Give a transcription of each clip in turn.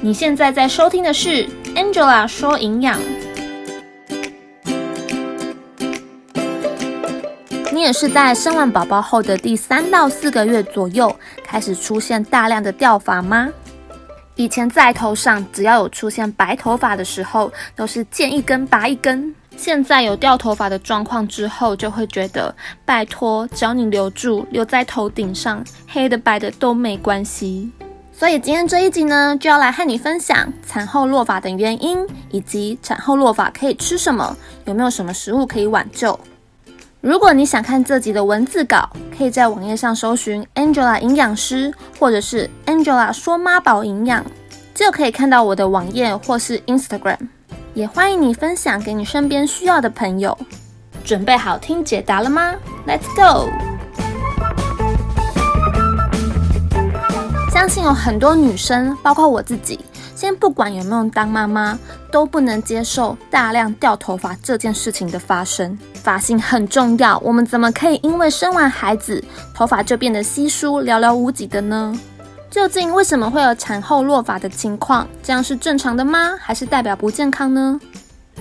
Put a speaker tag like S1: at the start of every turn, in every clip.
S1: 你现在在收听的是 Angela 说营养。你也是在生完宝宝后的第三到四个月左右开始出现大量的掉发吗？以前在头上只要有出现白头发的时候，都是见一根拔一根。现在有掉头发的状况之后，就会觉得拜托，只要你留住，留在头顶上，黑的白的都没关系。所以今天这一集呢，就要来和你分享产后落发的原因，以及产后落发可以吃什么，有没有什么食物可以挽救。如果你想看这集的文字稿，可以在网页上搜寻 Angela 营养师，或者是 Angela 说妈宝营养，就可以看到我的网页或是 Instagram。也欢迎你分享给你身边需要的朋友。准备好听解答了吗？Let's go！相信有很多女生，包括我自己，先不管有没有当妈妈，都不能接受大量掉头发这件事情的发生。发型很重要，我们怎么可以因为生完孩子，头发就变得稀疏、寥寥无几的呢？究竟为什么会有产后落发的情况？这样是正常的吗？还是代表不健康呢？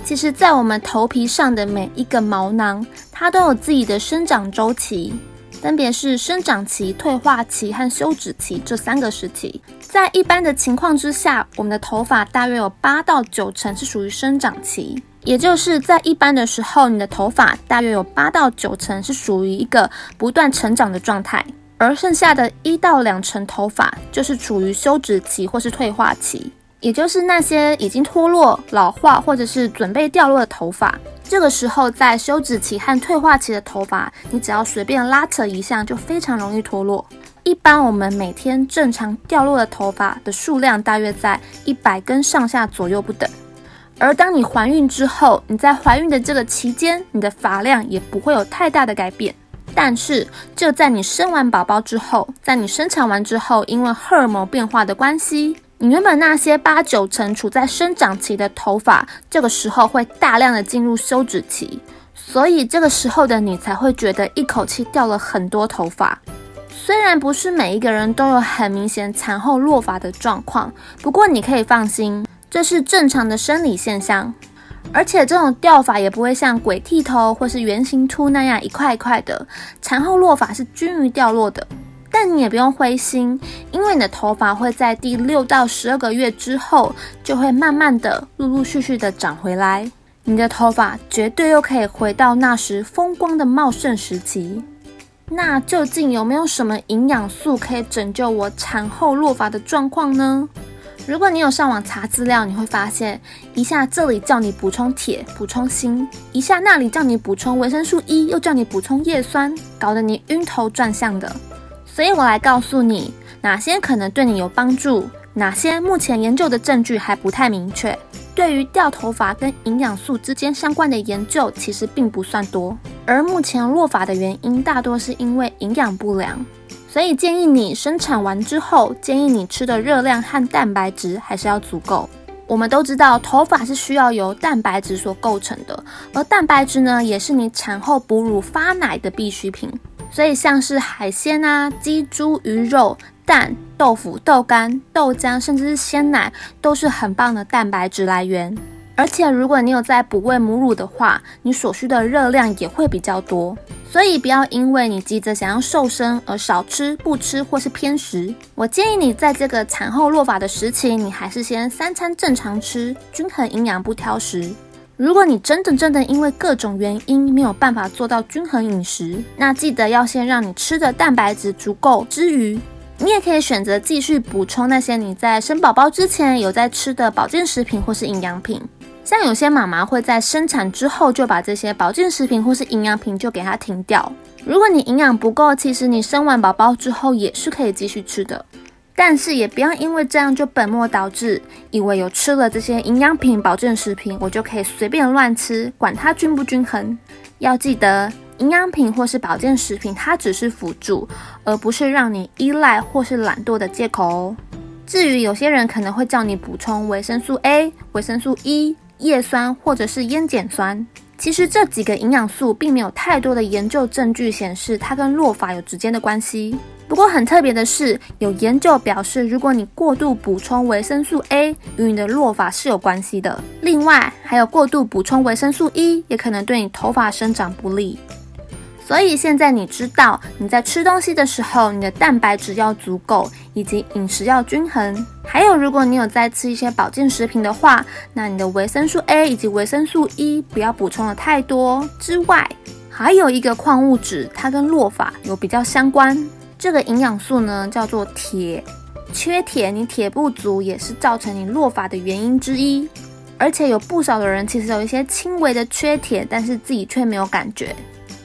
S1: 其实，在我们头皮上的每一个毛囊，它都有自己的生长周期，分别是生长期、退化期和休止期这三个时期。在一般的情况之下，我们的头发大约有八到九成是属于生长期，也就是在一般的时候，你的头发大约有八到九成是属于一个不断成长的状态。而剩下的一到两成头发就是处于休止期或是退化期，也就是那些已经脱落、老化或者是准备掉落的头发。这个时候，在休止期和退化期的头发，你只要随便拉扯一下，就非常容易脱落。一般我们每天正常掉落的头发的数量大约在一百根上下左右不等。而当你怀孕之后，你在怀孕的这个期间，你的发量也不会有太大的改变。但是，就在你生完宝宝之后，在你生产完之后，因为荷尔蒙变化的关系，你原本那些八九成处在生长期的头发，这个时候会大量的进入休止期，所以这个时候的你才会觉得一口气掉了很多头发。虽然不是每一个人都有很明显产后落发的状况，不过你可以放心，这是正常的生理现象。而且这种掉发也不会像鬼剃头或是圆形秃那样一块一块的，产后落发是均匀掉落的。但你也不用灰心，因为你的头发会在第六到十二个月之后，就会慢慢的、陆陆续续的长回来。你的头发绝对又可以回到那时风光的茂盛时期。那究竟有没有什么营养素可以拯救我产后落发的状况呢？如果你有上网查资料，你会发现一下这里叫你补充铁、补充锌，一下那里叫你补充维生素 E，又叫你补充叶酸，搞得你晕头转向的。所以我来告诉你，哪些可能对你有帮助，哪些目前研究的证据还不太明确。对于掉头发跟营养素之间相关的研究，其实并不算多。而目前落发的原因，大多是因为营养不良。所以建议你生产完之后，建议你吃的热量和蛋白质还是要足够。我们都知道，头发是需要由蛋白质所构成的，而蛋白质呢，也是你产后哺乳发奶的必需品。所以像是海鲜啊、鸡、猪、鱼肉、蛋、豆腐、豆干、豆浆，甚至是鲜奶，都是很棒的蛋白质来源。而且，如果你有在哺喂母乳的话，你所需的热量也会比较多。所以，不要因为你急着想要瘦身而少吃、不吃或是偏食。我建议你在这个产后落发的时期，你还是先三餐正常吃，均衡营养，不挑食。如果你真的真的因为各种原因没有办法做到均衡饮食，那记得要先让你吃的蛋白质足够之余，你也可以选择继续补充那些你在生宝宝之前有在吃的保健食品或是营养品。像有些妈妈会在生产之后就把这些保健食品或是营养品就给它停掉。如果你营养不够，其实你生完宝宝之后也是可以继续吃的。但是也不要因为这样就本末倒置，以为有吃了这些营养品、保健食品，我就可以随便乱吃，管它均不均衡。要记得，营养品或是保健食品，它只是辅助，而不是让你依赖或是懒惰的借口哦。至于有些人可能会叫你补充维生素 A、维生素 E。叶酸或者是烟碱酸，其实这几个营养素并没有太多的研究证据显示它跟落法有直接的关系。不过很特别的是，有研究表示，如果你过度补充维生素 A，与你的落发是有关系的。另外，还有过度补充维生素 E，也可能对你头发生长不利。所以现在你知道，你在吃东西的时候，你的蛋白质要足够，以及饮食要均衡。还有，如果你有在吃一些保健食品的话，那你的维生素 A 以及维生素 E 不要补充的太多。之外，还有一个矿物质，它跟落发有比较相关。这个营养素呢，叫做铁。缺铁，你铁不足也是造成你落发的原因之一。而且有不少的人其实有一些轻微的缺铁，但是自己却没有感觉。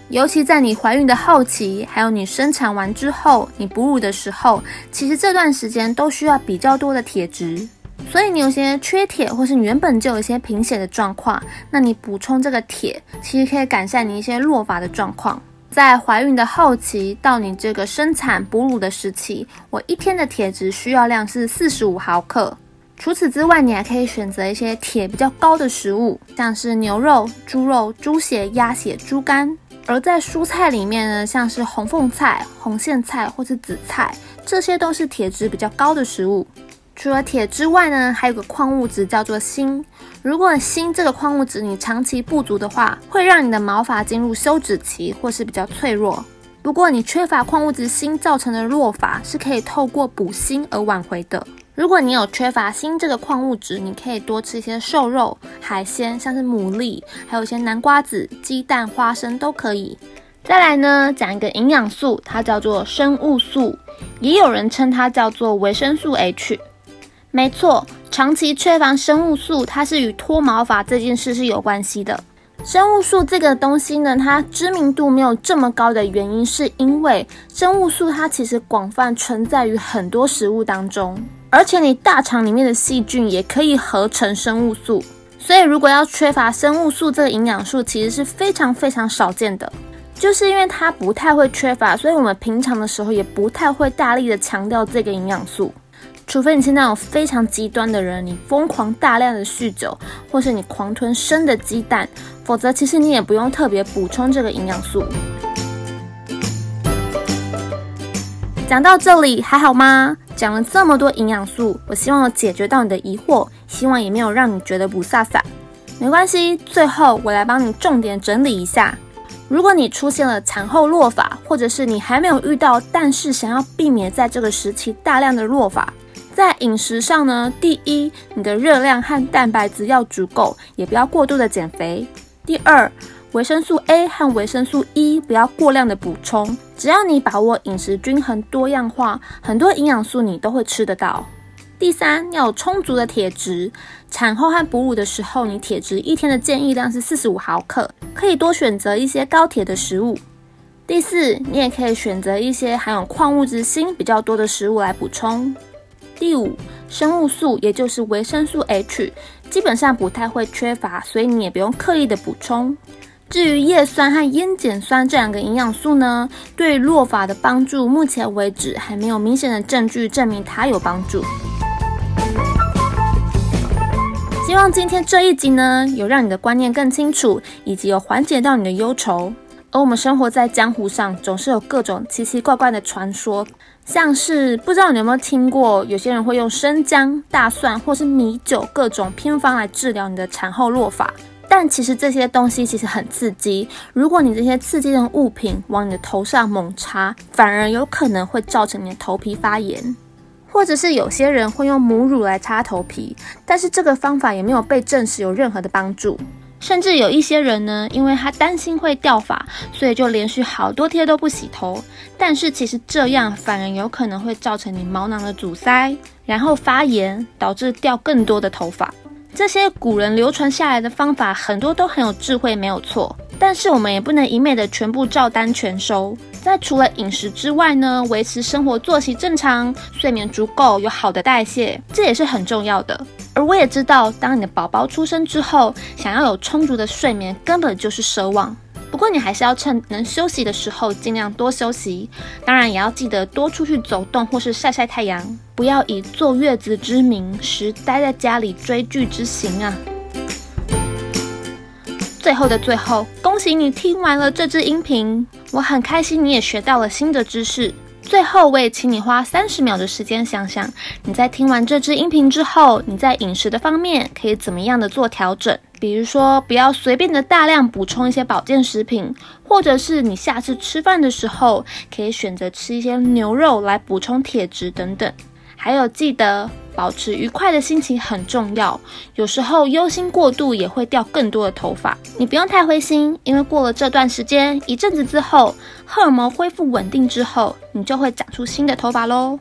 S1: 尤其在你怀孕的后期，还有你生产完之后，你哺乳的时候，其实这段时间都需要比较多的铁质。所以你有些缺铁，或是你原本就有一些贫血的状况，那你补充这个铁，其实可以改善你一些落发的状况。在怀孕的后期到你这个生产哺乳的时期，我一天的铁质需要量是四十五毫克。除此之外，你还可以选择一些铁比较高的食物，像是牛肉、猪肉、猪血、鸭血、猪肝。而在蔬菜里面呢，像是红凤菜、红苋菜或是紫菜，这些都是铁质比较高的食物。除了铁之外呢，还有个矿物质叫做锌。如果锌这个矿物质你长期不足的话，会让你的毛发进入休止期或是比较脆弱。不过你缺乏矿物质锌造成的弱发是可以透过补锌而挽回的。如果你有缺乏锌这个矿物质，你可以多吃一些瘦肉、海鲜，像是牡蛎，还有一些南瓜子、鸡蛋、花生都可以。再来呢，讲一个营养素，它叫做生物素，也有人称它叫做维生素 H。没错，长期缺乏生物素，它是与脱毛发这件事是有关系的。生物素这个东西呢，它知名度没有这么高的原因，是因为生物素它其实广泛存在于很多食物当中，而且你大肠里面的细菌也可以合成生物素，所以如果要缺乏生物素这个营养素，其实是非常非常少见的。就是因为它不太会缺乏，所以我们平常的时候也不太会大力的强调这个营养素。除非你是那种非常极端的人，你疯狂大量的酗酒，或是你狂吞生的鸡蛋，否则其实你也不用特别补充这个营养素。讲到这里还好吗？讲了这么多营养素，我希望解决到你的疑惑，希望也没有让你觉得不飒飒。没关系，最后我来帮你重点整理一下。如果你出现了产后落发，或者是你还没有遇到，但是想要避免在这个时期大量的落发。在饮食上呢，第一，你的热量和蛋白质要足够，也不要过度的减肥。第二，维生素 A 和维生素 E 不要过量的补充，只要你把握饮食均衡多样化，很多营养素你都会吃得到。第三，要有充足的铁质，产后和哺乳的时候，你铁质一天的建议量是四十五毫克，可以多选择一些高铁的食物。第四，你也可以选择一些含有矿物质锌比较多的食物来补充。第五，生物素，也就是维生素 H，基本上不太会缺乏，所以你也不用刻意的补充。至于叶酸和烟碱酸这两个营养素呢，对落发的帮助，目前为止还没有明显的证据证明它有帮助。希望今天这一集呢，有让你的观念更清楚，以及有缓解到你的忧愁。而我们生活在江湖上，总是有各种奇奇怪怪的传说。像是不知道你有没有听过，有些人会用生姜、大蒜或是米酒各种偏方来治疗你的产后落发，但其实这些东西其实很刺激。如果你这些刺激的物品往你的头上猛插，反而有可能会造成你的头皮发炎。或者是有些人会用母乳来擦头皮，但是这个方法也没有被证实有任何的帮助。甚至有一些人呢，因为他担心会掉发，所以就连续好多天都不洗头。但是其实这样反而有可能会造成你毛囊的阻塞，然后发炎，导致掉更多的头发。这些古人流传下来的方法，很多都很有智慧，没有错。但是我们也不能一昧的全部照单全收。在除了饮食之外呢，维持生活作息正常，睡眠足够，有好的代谢，这也是很重要的。而我也知道，当你的宝宝出生之后，想要有充足的睡眠，根本就是奢望。不过你还是要趁能休息的时候，尽量多休息。当然，也要记得多出去走动或是晒晒太阳，不要以坐月子之名，时待在家里追剧之行啊。最后的最后，恭喜你听完了这支音频，我很开心你也学到了新的知识。最后，我也请你花三十秒的时间想想，你在听完这支音频之后，你在饮食的方面可以怎么样的做调整？比如说，不要随便的大量补充一些保健食品，或者是你下次吃饭的时候，可以选择吃一些牛肉来补充铁质等等。还有，记得保持愉快的心情很重要。有时候忧心过度也会掉更多的头发。你不用太灰心，因为过了这段时间，一阵子之后，荷尔蒙恢复稳定之后，你就会长出新的头发喽。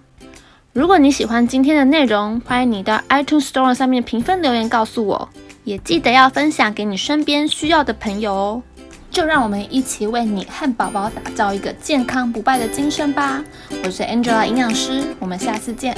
S1: 如果你喜欢今天的内容，欢迎你到 iTunes Store 上面评分留言告诉我，也记得要分享给你身边需要的朋友哦。就让我们一起为你和宝宝打造一个健康不败的精神吧！我是 Angela 营养师，我们下次见。